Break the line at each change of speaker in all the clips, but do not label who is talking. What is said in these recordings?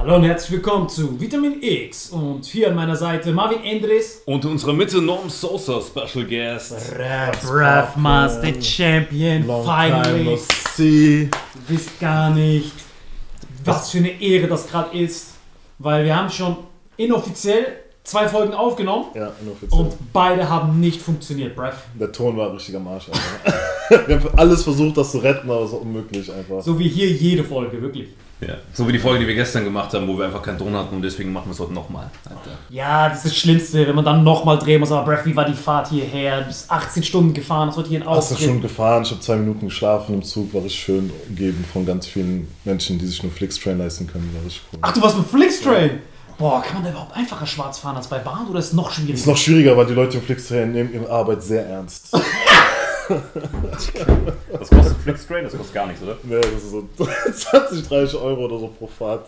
Hallo und herzlich willkommen zu Vitamin X und hier an meiner Seite Marvin Endres.
Und in unserer Mitte Norm Sosa, Special Guest.
Raf Master Champion, finally.
See.
Du wisst gar nicht, was für eine Ehre das gerade ist, weil wir haben schon inoffiziell zwei Folgen aufgenommen
Ja, inoffiziell.
und beide haben nicht funktioniert, Brev.
Der Ton war richtig am Arsch. Alter. Wir haben alles versucht, das zu retten, aber es war unmöglich einfach.
So wie hier jede Folge, wirklich.
Ja, so wie die Folge, die wir gestern gemacht haben, wo wir einfach keinen Ton hatten und deswegen machen wir es heute nochmal.
Ja, das ist das Schlimmste, wenn man dann nochmal drehen muss. Aber Brev, wie war die Fahrt hierher? Du bist 18 Stunden gefahren, hast heute hier einen
18 Stunden gefahren, ich habe zwei Minuten geschlafen im Zug, war richtig schön umgeben von ganz vielen Menschen, die sich nur Flixtrain leisten können. War richtig cool.
Ach, du warst mit Flixtrain? Boah, kann man da überhaupt einfacher schwarz fahren als bei Bahn oder ist es noch schwieriger?
ist noch schwieriger, weil die Leute im Flixtrain nehmen ihre Arbeit sehr ernst.
Das kostet Flixtrain, das kostet gar nichts, oder?
ja, das ist so 20, 30 Euro oder so pro Fahrt.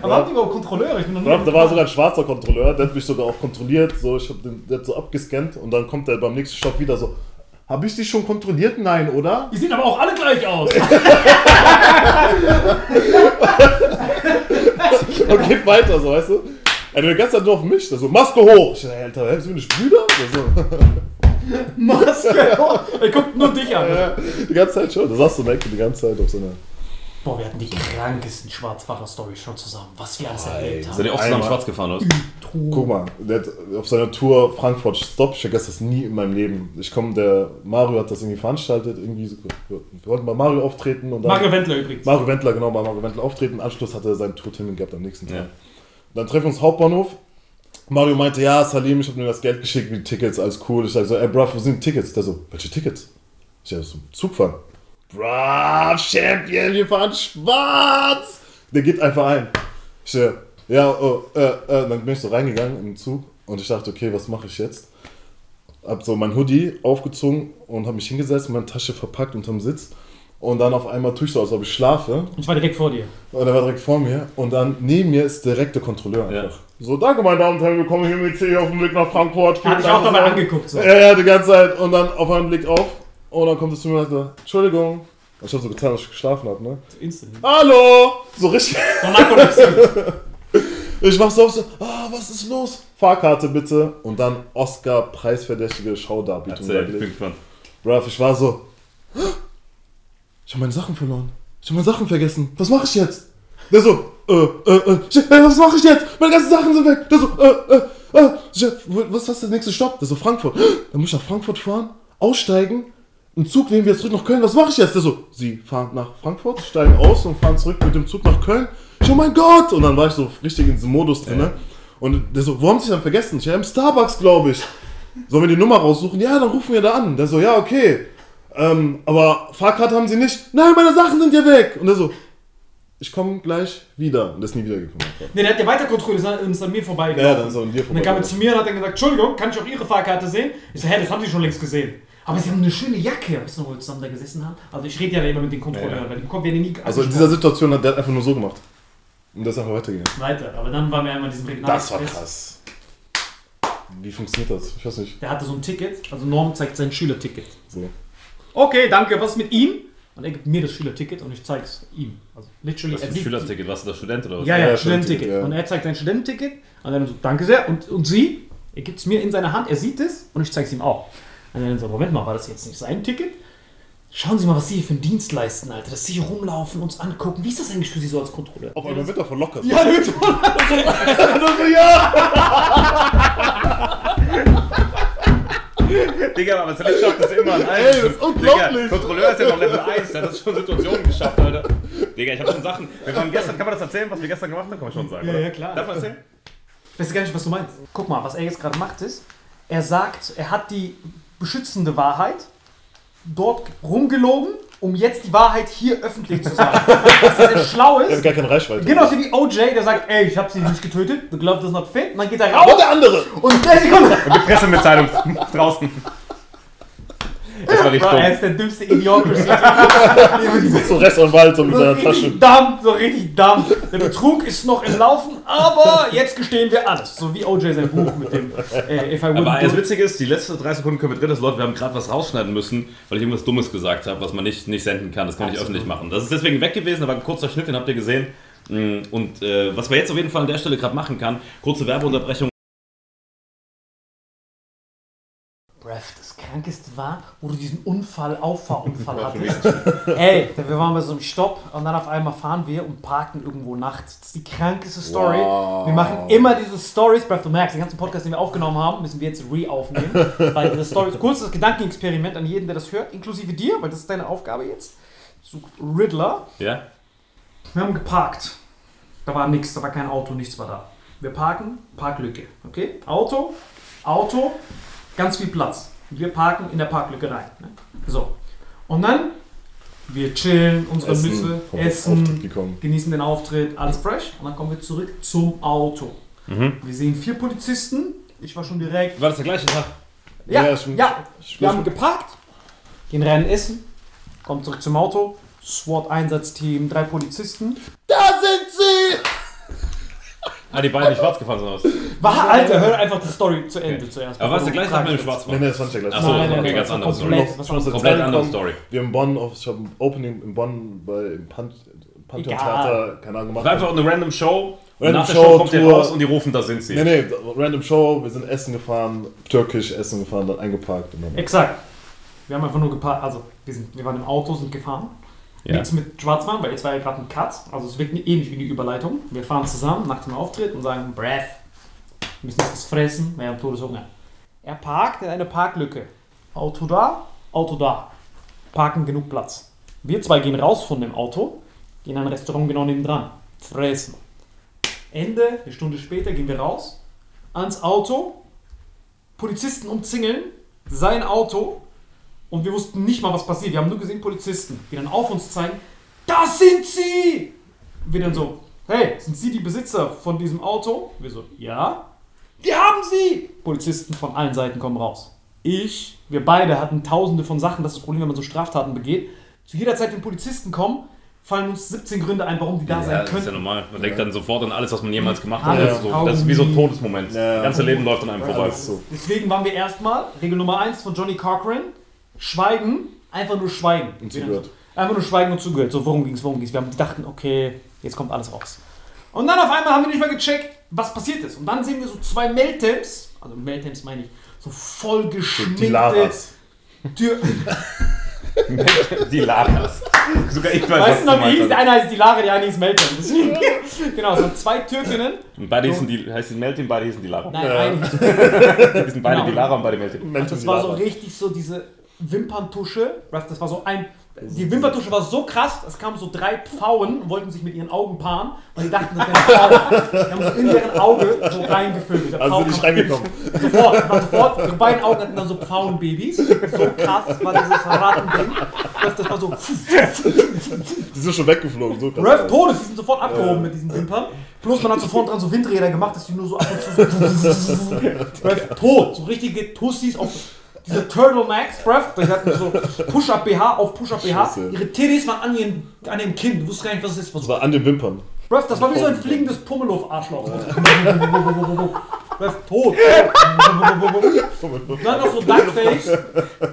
Aber habt ihr überhaupt Kontrolleure? Ich bin noch nie
Da, da war sogar ein schwarzer Kontrolleur, der hat mich sogar auch kontrolliert. So, ich hab den, der hat so abgescannt und dann kommt er beim nächsten Stopp wieder so. Habe ich dich schon kontrolliert? Nein, oder?
Die sehen aber auch alle gleich aus.
Und geht weiter, so, weißt du? Er die ganze Zeit nur auf mich, der so, Maske hoch. Ich ey, Alter, sind wir nicht Brüder? Der so,
Maske. Er guckt nur dich an.
ja, die ganze Zeit schon. Da saß du Ecke die ganze Zeit auf seiner.
Boah, wir hatten die krankesten Schwarzfahrer-Stories schon zusammen. Was wir alles erlebt
Seid
haben.
ihr auch zusammen schwarz gefahren, oder?
Guck mal, der hat auf seiner Tour Frankfurt Stop, ich vergesse das nie in meinem Leben. Ich komme, der Mario hat das irgendwie veranstaltet, irgendwie so, wir wollten bei Mario auftreten und dann.
Mario Wendler übrigens.
Mario Wendler, genau, bei Mario Wendler auftreten. Im Anschluss hat er seinen Tourtermin gehabt am nächsten Tag. Dann treffen wir uns Hauptbahnhof. Mario meinte, ja, Salim, ich habe mir das Geld geschickt, wie die Tickets, alles cool. Ich sage so, ey, bruv, wo sind die Tickets? Der so, welche Tickets? Ich sag so, Zug fahren. Bruv, Champion, wir fahren schwarz! Der geht einfach ein. Ich so, ja, oh, äh, äh, dann bin ich so reingegangen in den Zug und ich dachte, okay, was mache ich jetzt? Hab so mein Hoodie aufgezogen und habe mich hingesetzt, meine Tasche verpackt unterm Sitz Und dann auf einmal tue ich so, als ob ich schlafe.
Ich war direkt vor dir.
Und er war direkt vor mir. Und dann neben mir ist direkt der Kontrolleur
Ja.
So, danke meine Damen und Herren, wir kommen hier mit C auf dem Weg nach Frankfurt.
Hat dich auch dabei angeguckt. So.
Ja, ja, die ganze Zeit. Und dann auf einmal blickt auf. Und dann kommt es zu mir und sagt, Entschuldigung. Ich habe so getan, dass ich geschlafen habe, ne?
Instant.
Hallo! So richtig. Ich mach so auf so, ah, was ist los? Fahrkarte bitte. Und dann Oscar preisverdächtige Schaudarbietung.
Erzähl, ich bin gespannt.
Bruv, ich war so, ich habe meine Sachen verloren. Ich habe meine Sachen vergessen. Was mache ich jetzt? Der so, äh, äh, äh, was mache ich jetzt? Meine ganzen Sachen sind weg. Der so, äh, äh, äh, wo- was ist der nächste Stopp? Der so, Frankfurt. Dann muss ich nach Frankfurt fahren, aussteigen, einen Zug nehmen wir zurück nach Köln. Was mache ich jetzt? Der so, Sie fahren nach Frankfurt, steigen aus und fahren zurück mit dem Zug nach Köln. Ich, oh mein Gott! Und dann war ich so richtig in diesem Modus drin. ne? Und der so, wo haben Sie denn vergessen? Ich, ja, im Starbucks, glaube ich. Sollen wir die Nummer raussuchen? Ja, dann rufen wir da an. Der so, ja, okay. Ähm, aber Fahrkarte haben sie nicht. Nein, meine Sachen sind ja weg. Und er so, ich komme gleich wieder. Und er ist nie wiedergekommen.
Nee, der hat ja weiter kontrolliert und ist an mir vorbei.
Ja, dann ist er an dir
Und dann kam er
vorbei.
zu mir und hat dann gesagt, Entschuldigung, kann ich auch Ihre Fahrkarte sehen? Ich so, hä, das haben Sie schon längst gesehen. Aber Sie haben eine schöne Jacke. Weißt du noch, wo wir zusammen da gesessen haben? Also ich rede ja immer mit den Kontrolleuren,
Ja, ja.
weil die bekommen wir nie
Also in dieser Situation hat der einfach nur so gemacht. Und das ist einfach weitergegangen.
Weiter, aber dann waren wir einmal in diesem Regional
Das war krass. Wie funktioniert das? Ich weiß nicht.
Der hatte so ein Ticket, also Norm zeigt sein Schülerticket.
So.
Okay, danke, was ist mit ihm? Und er gibt mir das Schülerticket und ich zeig's ihm. Also literally,
Was für ein Schülerticket? Warst du da Student oder was?
Ja, ja,
Ja,
Studententicket.
Ja.
Und er zeigt sein Studententicket und dann so, danke sehr. Und, und sie, er gibt es mir in seiner Hand, er sieht es und ich zeige es ihm auch. Und dann so, Moment mal, war das jetzt nicht sein Ticket? Schauen Sie mal, was Sie hier für einen Dienst leisten, Alter. Dass Sie hier rumlaufen, uns angucken. Wie ist das eigentlich für Sie so als Kontrolleur?
Auf einmal wird er verlockert.
Ja, du bist
Digga, aber Selex schafft das immer an allen.
Ey, das ist unglaublich.
Digga, Kontrolleur ist ja noch Level 1, der hat das schon Situationen geschafft, Alter. Digga, ich hab schon Sachen. Wir waren gestern, kann man das erzählen, was wir gestern gemacht haben? Kann man schon sagen.
Ja,
oder?
ja, klar.
Darf man erzählen?
Ich weiß gar nicht, was du meinst. Guck mal, was er jetzt gerade macht ist, er sagt, er hat die beschützende Wahrheit dort rumgelogen, um jetzt die Wahrheit hier öffentlich zu sagen. Was sehr schlau
Er hat
ist.
gar keine Reichweite.
Genauso wie OJ, der sagt, ey, ich hab sie nicht getötet, the glove does not fit. Und dann geht er raus
der andere!
und der Sekunde.
Und die Pressemitteilung draußen. Das war richtig
Bro, er
dumm.
ist der dümmste Idiocracy.
So Rechtsanwalt so mit
so
seiner Tasche.
richtig dumm, so richtig dumm. Der Betrug ist noch im Laufen, aber jetzt gestehen wir alles. So wie OJ sein Buch mit dem äh, If I
Aber das. Witzige ist, die letzten drei Sekunden können wir drin, das Leute, wir haben gerade was rausschneiden müssen, weil ich irgendwas Dummes gesagt habe, was man nicht, nicht senden kann. Das kann ich
Absolut.
öffentlich machen. Das ist deswegen weg gewesen, aber ein kurzer Schnitt, den habt ihr gesehen. Mm, Und äh, was man jetzt auf jeden Fall an der Stelle gerade machen kann, kurze Werbeunterbrechung.
Breath, Krankeste war, wo du diesen Unfall, Auffahrunfall hattest. Ey, wir waren bei so einem Stopp und dann auf einmal fahren wir und parken irgendwo nachts. Das ist die krankeste Story.
Wow.
Wir machen immer diese Stories. Breath, du merkst, den ganzen Podcast, den wir aufgenommen haben, müssen wir jetzt re-aufnehmen. weil diese Stories, kurzes Gedankenexperiment an jeden, der das hört, inklusive dir, weil das ist deine Aufgabe jetzt. Such Riddler.
Ja?
Wir haben geparkt. Da war nichts, da war kein Auto, nichts war da. Wir parken, Parklücke. Okay? Auto, Auto, ganz viel Platz. Wir parken in der Parklücke rein. Ne? So. Und dann, wir chillen, unsere essen,
gekommen.
genießen den Auftritt, alles fresh. Und dann kommen wir zurück zum Auto.
Mhm.
Wir sehen vier Polizisten. Ich war schon direkt.
War das der gleiche Tag?
Ja,
Ja,
ja,
ich- ich-
wir haben geparkt, gehen rein essen, kommen zurück zum Auto. SWAT-Einsatzteam, drei Polizisten.
Da sind sie!
Ah, die beiden, die schwarz gefahren sind aus.
War, Alter, hör einfach die Story zu Ende zuerst.
Aber war es der
bevor
gleiche Tag mit dem.
Nee,
Schwarzmann?
nee, das war nicht der gleiche.
Ach so,
Nein,
okay,
nein, nein,
ganz
das war
andere Story.
komplett, was anderes.
Komplett andere. Story.
Wir haben in Bonn, auf, ich habe ein Opening in Bonn bei im Pan Pantheon Theater, keine Ahnung, gemacht.
War einfach eine random Show. und
Random
nach der
Show,
Show kommt ihr
Tour.
raus und die rufen, da sind sie.
Nee, nee, random Show, wir sind essen gefahren, türkisch essen gefahren, dann eingeparkt und dann.
Exakt. Wir haben einfach nur geparkt, also wir, sind, wir waren im Auto, sind gefahren.
Ja.
Nichts mit Schwarzfahren, weil jetzt war ja gerade ein Cut. Also es wirkt ähnlich wie die Überleitung. Wir fahren zusammen nach dem Auftritt und sagen, Breath, wir müssen was fressen, wir haben Todeshunger. Er parkt in eine Parklücke. Auto da, Auto da. Parken genug Platz. Wir zwei gehen raus von dem Auto, gehen in ein Restaurant genau nebendran. Fressen. Ende, eine Stunde später gehen wir raus, ans Auto, Polizisten umzingeln, sein Auto und wir wussten nicht mal, was passiert. Wir haben nur gesehen Polizisten, die dann auf uns zeigen, das sind sie! Wir dann so, hey, sind Sie die Besitzer von diesem Auto? Wir so, ja. Wir haben sie! Polizisten von allen Seiten kommen raus. Ich, wir beide hatten tausende von Sachen, das ist das Problem, wenn man so Straftaten begeht. Zu jeder Zeit, wenn Polizisten kommen, fallen uns 17 Gründe ein, warum die da
Ja,
sein
das ist ja normal. Man denkt dann sofort an alles, was man jemals gemacht hat. Das, ist so, das ist wie so ein Todesmoment.
Ja.
Das ganze Leben läuft an einem vorbei.
Deswegen waren wir erstmal, Regel Nummer 1 von Johnny Cochran, schweigen, einfach nur schweigen.
Und zugehört.
Einfach nur schweigen und zugehört. So, worum ging's, worum ging's? Wir haben, die dachten, okay, jetzt kommt alles raus. Und dann auf einmal haben wir nicht mehr gecheckt, was passiert ist. Und dann sehen wir so zwei Meltems, also Meltems meine ich, so voll
Die
geschminkte
Laras.
Tür.
Die Laras. Sogar ich weiß,
Weißt du noch, wie hieß? Der eine heißt die Lara, die eine hieß Meltem. Genau, so zwei Türkinnen.
Und beide hießen die, heißt die Meltin, beide hießen die Lara.
Nein,
Ja.
eine hieß
Die sind beide
Genau.
die Lara und beide Meltin.
Und das war so richtig so diese Wimperntusche. Das war so ein. Die Wimperntusche war so krass, es kamen so drei Pfauen und wollten sich mit ihren Augen paaren. Und die dachten, das wären Pfauen. Die haben so in deren Auge so reingefüllt. Der
Also
Pfau
sind nicht reingekommen.
Sofort, war sofort. Die beiden Augen hatten dann so Pfauenbabys. So krass war dieses Ratending. Das, das war so.
Die sind schon weggeflogen. So krass.
Rev Todes, die sind sofort abgehoben mit diesen Wimpern. Plus man hat sofort dran so Windräder gemacht, dass die nur so ab und zu so. Rev tot. So richtige Tussis auf diese Turtlenecks, Breath. Die hatten so Push-Up-BH auf Push-Up-BH. Ihre Titties waren an, ihren, an ihrem Kinn. Du wusstest gar nicht, was es ist. Was
Das war an den Wimpern.
Breath, das war wie so ein fliegendes Pummeluff-Arschloch. Breath tot. Und dann noch so Duckface.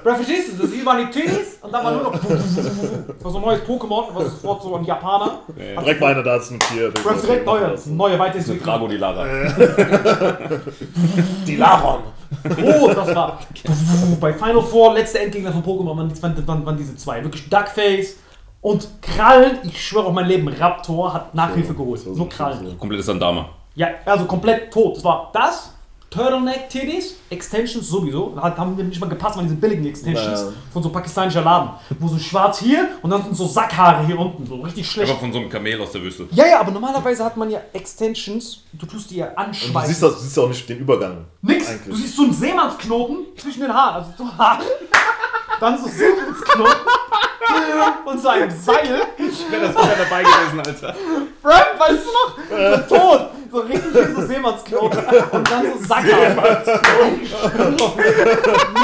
Breath, verstehst du? Das hier waren die Titties und dann war nur noch. Das war so ein neues Pokémon, was sofort so ein Japaner.
Direkt mal einer da ist notiert.
Breath direkt neue, neue
Eine
Weiterentwicklung.
Drago, die Lara.
Die Laron.
Oh, das war. Bei Final Four, letzte Endgegner von Pokémon, waren, waren, waren, waren diese zwei. Wirklich Duckface und Krallen. Ich schwöre auf mein Leben, Raptor hat Nachhilfe geholt.
so,
Nur
so,
Krallen.
Komplettes Sandama.
Ja, also komplett tot. Das war das, Turtleneck Titties, Extensions sowieso. Hat, haben nicht mal gepasst, waren diese billigen Extensions
Ja.
von so pakistanischer Laden. Wo so schwarz hier und dann sind so Sackhaare hier unten. So richtig schlecht.
Einfach von so einem Kamel aus der Wüste.
Ja, ja, aber normalerweise hat man ja Extensions, du tust die ja
Und du siehst, das, siehst auch nicht den Übergang.
Nix.
Eigentlich.
Du siehst so einen Seemannsknoten zwischen den Haaren. Also so Haare. Dann so Seemannsknoten. Und so ein Seil.
Ich wäre das nicht mehr dabei gewesen, Alter.
Brad, weißt du noch? So tot. So richtig wie so Seemannsknoten. Und dann so Sackhaare.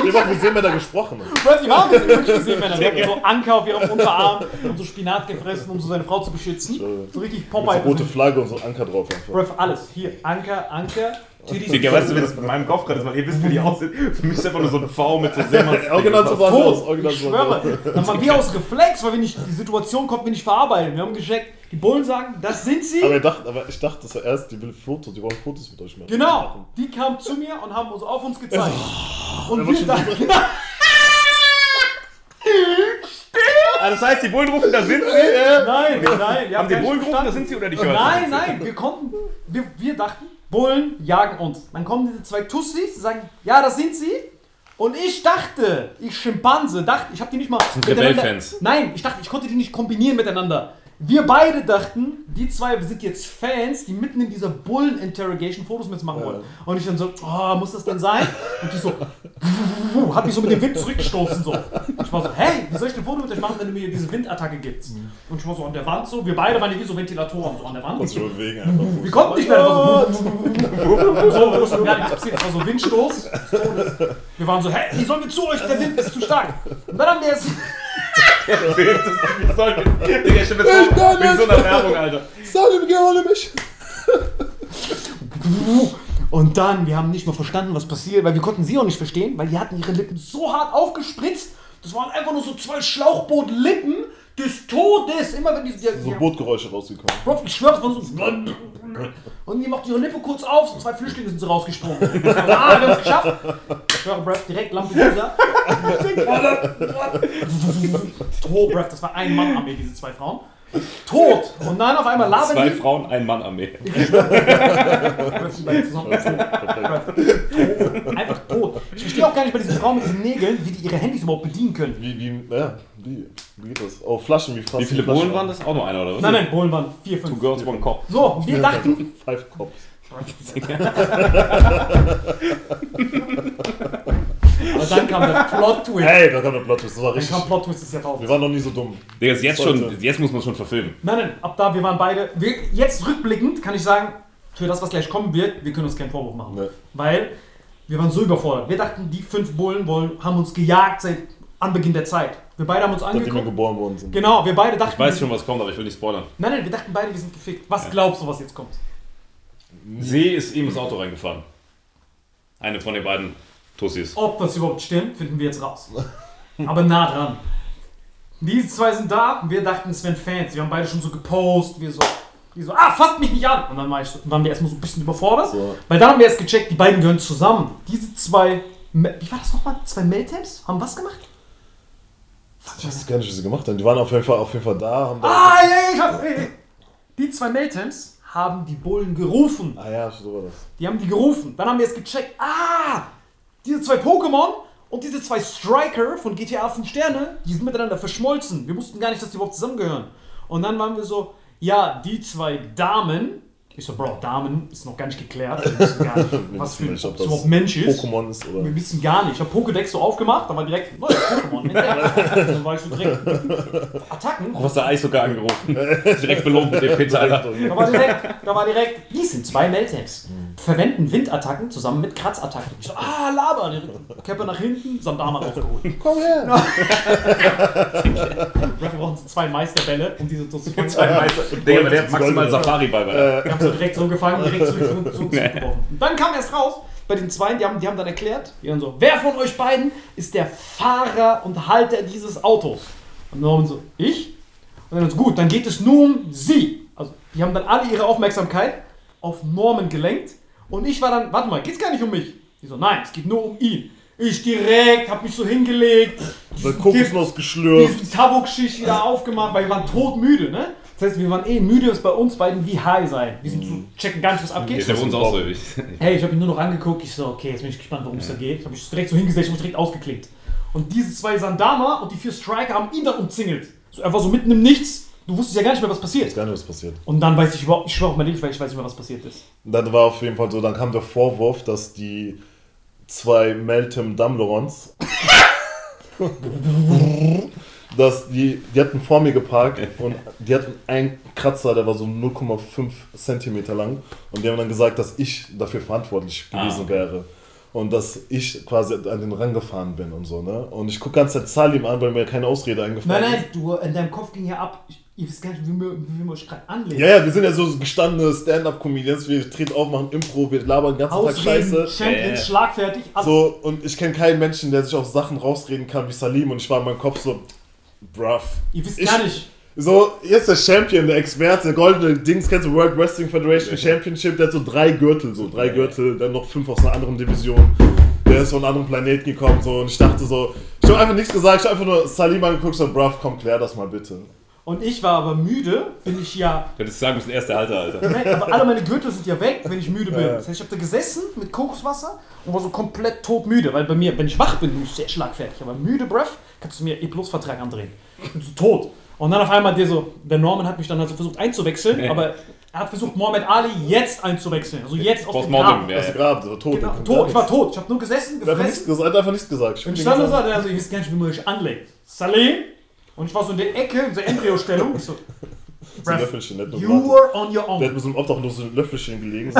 Wir haben mit Seemänner gesprochen.
Brad, die waren wirklich Seemänner. Die hatten so Anker auf ihrem Unterarm und so Spinat gefressen, um so seine Frau zu beschützen. So richtig Popeye.
So rote Flagge und so Anker drauf.
Brad, alles. Hier, Anker, Anker.
Digga, weißt du, wie das in meinem Kopf gerade ist? Weil ihr wisst, wie die aussehen. Für mich ist einfach nur so ein V mit so Seemanns.
Original so war das.
Ich
war
schwöre. Dann waren wir aus Reflex, weil wir nicht, die Situation konnten wir nicht verarbeiten. Wir haben gecheckt, die Bullen sagen, das sind sie.
Aber, ich dachte, aber ich dachte zuerst, die will Fotos, die wollen Fotos mit euch machen.
Genau, die kamen zu mir und haben uns auf uns gezeigt. Und
Er
wir
war
dachten,
Ah, das heißt, die Bullen rufen, da sind sie.
nein, nein, wir
Haben die
nicht
Bullen gerufen, da sind sie oder Girls?
Nein, nein, wir konnten, wir, wir dachten, Bullen jagen uns. Dann kommen diese zwei Tussis, die sagen, ja, das sind sie. Und ich dachte, ich Schimpanse, dachte, ich habe die nicht mal.
sind
miteinander-
Rebell-Fans.
Nein, ich dachte, ich konnte die nicht kombinieren miteinander. Wir beide dachten, die zwei sind jetzt Fans, die mitten in dieser Bullen-Interrogation Fotos mitmachen wollen. Und ich dann so, oh, muss das denn sein? Und die so, hat mich so mit dem Wind zurückgestoßen so. Ich war so, hey, wie soll ich ein Foto mit euch machen, wenn du mir diese Windattacke gibst? Und ich war so an der Wand so, wir beide waren ja wie so Ventilatoren so an der Wand.
Und schon wegen einfach.
Wir konnten nicht mehr so. so, so ja, nichts passiert, es war so Windstoß. Wir waren so, hey, wie sollen wir zu euch? Der Wind ist zu stark. Und dann haben wir es.
Wie soll Digga, ich stell mir so, wie so einer Werbung, Alter.
Salim, geh hole mich!
Und dann, wir haben nicht mal verstanden, was passiert, weil wir konnten sie auch nicht verstehen, weil die hatten ihre Lippen so hart aufgespritzt. Das waren einfach nur so zwei Schlauchbootlippen des Todes. Immer wenn die. die,
So Bootgeräusche rausgekommen.
Bro, ich schwör, es war so. Und die macht ihre Lippe kurz auf, so zwei Flüchtlinge sind so rausgesprungen. ah, wir haben es geschafft. Ich schwöre, Breath, direkt Lampedusa. Tot, Breath, das war ein Mann Armee, diese zwei Frauen. Tot. Und dann auf einmal labern
Zwei
die.
Frauen, ein Mann Armee.
Einfach tot. Ich verstehe auch gar nicht bei diesen Frauen mit diesen Nägeln, wie die ihre Handys überhaupt bedienen können.
Wie, wie, ja, wie, wie geht das? Oh, Flaschen, wie fast.
Wie viele. Bullen waren das? Auch nur einer, oder was?
Nein, nein, Bullen waren vier,
Two
fünf.
Girls, One Cop.
So, wir dachten,
Five Cops.
aber dann kam der Plot-Twist.
Ey, da kam der Plot Twist, das war
Dann
richtig.
kam Plot-Twist des
Wir
Jahrtausends.
waren noch nie so dumm.
Digga, ist jetzt schon, jetzt muss man schon verfilmen.
Nein, nein, ab da, wir waren beide. Wir, jetzt rückblickend kann ich sagen, für das, was gleich kommen wird, wir können uns keinen Vorwurf machen.
Nee.
Weil wir waren so überfordert. Wir dachten, die fünf Bullen wollen, haben uns gejagt seit Anbeginn der Zeit. Wir beide haben uns
Seitdem wir
angeguckt.
geboren worden sind.
Genau, wir beide dachten.
Ich weiß schon, was kommt, aber ich will nicht spoilern.
Nein, nein, wir dachten beide, wir sind gefickt. Was glaubst du, was jetzt kommt?
See ist ihm ins Auto reingefahren. Eine von den beiden Tussis.
Ob das überhaupt stimmt, finden wir jetzt raus. Aber nah dran. Diese zwei sind da und wir dachten, es wären Fans. Wir haben beide schon so gepostet, wir so, wir so, ah, fasst mich nicht an. Und dann war ich so, waren wir erstmal so ein bisschen überfordert.
So.
Weil dann haben wir erst gecheckt, die beiden gehören zusammen. Diese zwei, wie war das nochmal? Zwei Meltams? Haben was gemacht?
Ich weiß gar nicht, was sie gemacht haben. Die waren auf jeden Fall, auf jeden Fall da. Haben da
Ah, ja, ja, ich hab, ey, ey. Die zwei Meltams haben die Bullen gerufen.
ah ja, so war das.
Die haben die gerufen. Dann haben wir es gecheckt. Ah! Diese zwei Pokémon und diese zwei Striker von GTA 5 Sterne, die sind miteinander verschmolzen. Wir wussten gar nicht, dass die überhaupt zusammengehören. Und dann waren wir so, ja, die zwei Damen. Ich so, Bro, Damen ist noch gar nicht geklärt. Wir wissen gar nicht, was für ein überhaupt Mensch ist.
Pokémon ist oder.
Wir wissen gar nicht. Ich habe Pokédex so aufgemacht, da war direkt neues Pokémon. dann war ich so direkt. Attacken.
Du hast der Eis sogar angerufen. Direkt belohnt mit dem Pizza, Alter.
Da war direkt, da war direkt, die sind zwei Meltex. Verwenden Windattacken zusammen mit Kratzattacken. Ich so, ah, Laber. Direkt nach hinten, Sandama rausgeholt.
Komm her!
Wir brauchen zwei Meisterbälle, um diese zu fangen.
Zwei Meister. Digga, der hat maximal Safari bei.
Wir haben so direkt so gefangen, direkt zurück, zurück, zurück, zurückgeworfen. Und dann kam erst raus, bei den zwei, die haben, die haben dann erklärt, die haben so, wer von euch beiden ist der Fahrer und Halter dieses Autos? Und Norman so, ich? Und dann so, gut, dann geht es nur um sie. Also, die haben dann alle ihre Aufmerksamkeit auf Norman gelenkt. Und ich war dann, warte mal, geht's gar nicht um mich? Die so, nein, es geht nur um ihn. Ich direkt, hab mich so hingelegt,
Kokosnuss geschlürft.
diesen Tabuk-Schicht wieder aufgemacht, weil wir waren todmüde, ne? Das heißt, wir waren eh müde, es bei uns beiden wie high sein. Wir sind so, checken gar nicht, was abgeht.
Ist ja bei uns auch so. Ich-
Hey, ich habe ihn nur noch angeguckt. Ich so, okay, jetzt bin ich gespannt, worum es da geht. Ich habe mich direkt so hingesetzt und direkt ausgeklickt. Und diese zwei Sandama und die vier Striker haben ihn dann umzingelt. So einfach so mitten im Nichts. Du wusstest ja gar nicht mehr, was passiert.
Gar nicht, was passiert.
Und dann weiß ich überhaupt, ich schwöre auf mein Leben, weil ich weiß nicht mehr, was passiert ist.
Dann war auf jeden Fall so, dann kam der Vorwurf, dass die zwei Meltem Damlorons, dass die, die hatten vor mir geparkt und die hatten einen Kratzer, der war so 0,5 Zentimeter lang und die haben dann gesagt, dass ich dafür verantwortlich
Ah,
gewesen
okay.
wäre. Und dass ich quasi an den rangefahren bin und so, ne? Und ich gucke ganz Zeit Salim an, weil mir keine Ausrede eingefallen
Nein,
ist.
nein, du, in deinem Kopf ging ja ab. Ich, ihr wisst gar nicht, wie wir, wie wir euch gerade anlegen.
Ja, ja, wir sind ja so gestandene Stand-Up-Comedians, wir treten auf, machen Impro, wir labern den ganzen Tag
Ausreden,
Scheiße.
Champions,
Äh.
schlagfertig. alles.
So, und ich kenne keinen Menschen, der sich auf Sachen rausreden kann wie Salim und ich war in meinem Kopf so, bruv.
Ihr wisst
ich-
gar nicht.
So, jetzt der Champion, der Experte, der goldene Dings, kennst du World Wrestling Federation Championship, der hat so drei Gürtel, so drei Gürtel, dann noch fünf aus einer anderen Division. Der ist von einem anderen Planeten gekommen, so, und ich dachte so, ich habe einfach nichts gesagt, ich habe einfach nur Salim angeguckt, so, bruv, komm, klär das mal bitte.
Und ich war aber müde, bin ich ja
Du hättest sagen müssen, er Halter, Alter.
Nein, aber alle meine Gürtel sind ja weg, wenn ich müde bin.
Ja.
Das heißt, ich habe da gesessen mit Kokoswasser und war so komplett todmüde. Weil bei mir, wenn ich wach bin, bin ich sehr schlagfertig. Aber müde, Breath, kannst du mir E-Plus-Vertrag andrehen. Ich bin so tot. Und dann auf einmal der so, der Norman hat mich dann also versucht einzuwechseln,
Ja.
aber er hat versucht, Mohamed Ali jetzt einzuwechseln. Also jetzt aus dem Grab.
ja.
Ist gerade so tot.
Genau, tot. Ich war tot. Ich habe nur gesessen,
Er hat einfach nichts
gefressen.
gesagt, er hat einfach nichts gesagt. Ich
Und stand da so, also ich weiß gar nicht, wie man sich anlegt. Salim. Und ich war so in der Ecke, in der Embryo-Stellung. Ich so,
so ein Löffelchen, der nur
you
gewartet.
were on your
Der
own.
hat mit so einem obdachlosen Löffelchen gelegen.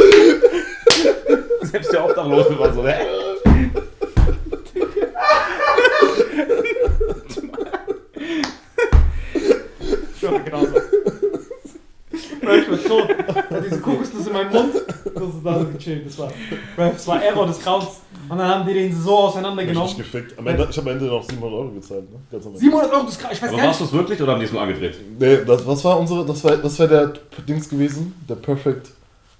Selbst der Obdachlose war so, hä?
Ja, genau so. Ich war tot. Und diese Kokosnuss in meinem Mund. Das ist da so gechillt. Das war, Bro, das war Error des Grauens. Und dann haben die den so
Ich hab
auseinandergenommen.
mich gefickt. Am Ende, ich habe am Ende noch 700 Euro gezahlt. Ne? Ganz am Ende.
700 Euro des Grauens. Ich weiß
Aber
gar
warst
nicht.
du es wirklich oder haben die es nur angedreht?
Nee, das, was war unsere, das war, das war der Dings gewesen, der Perfect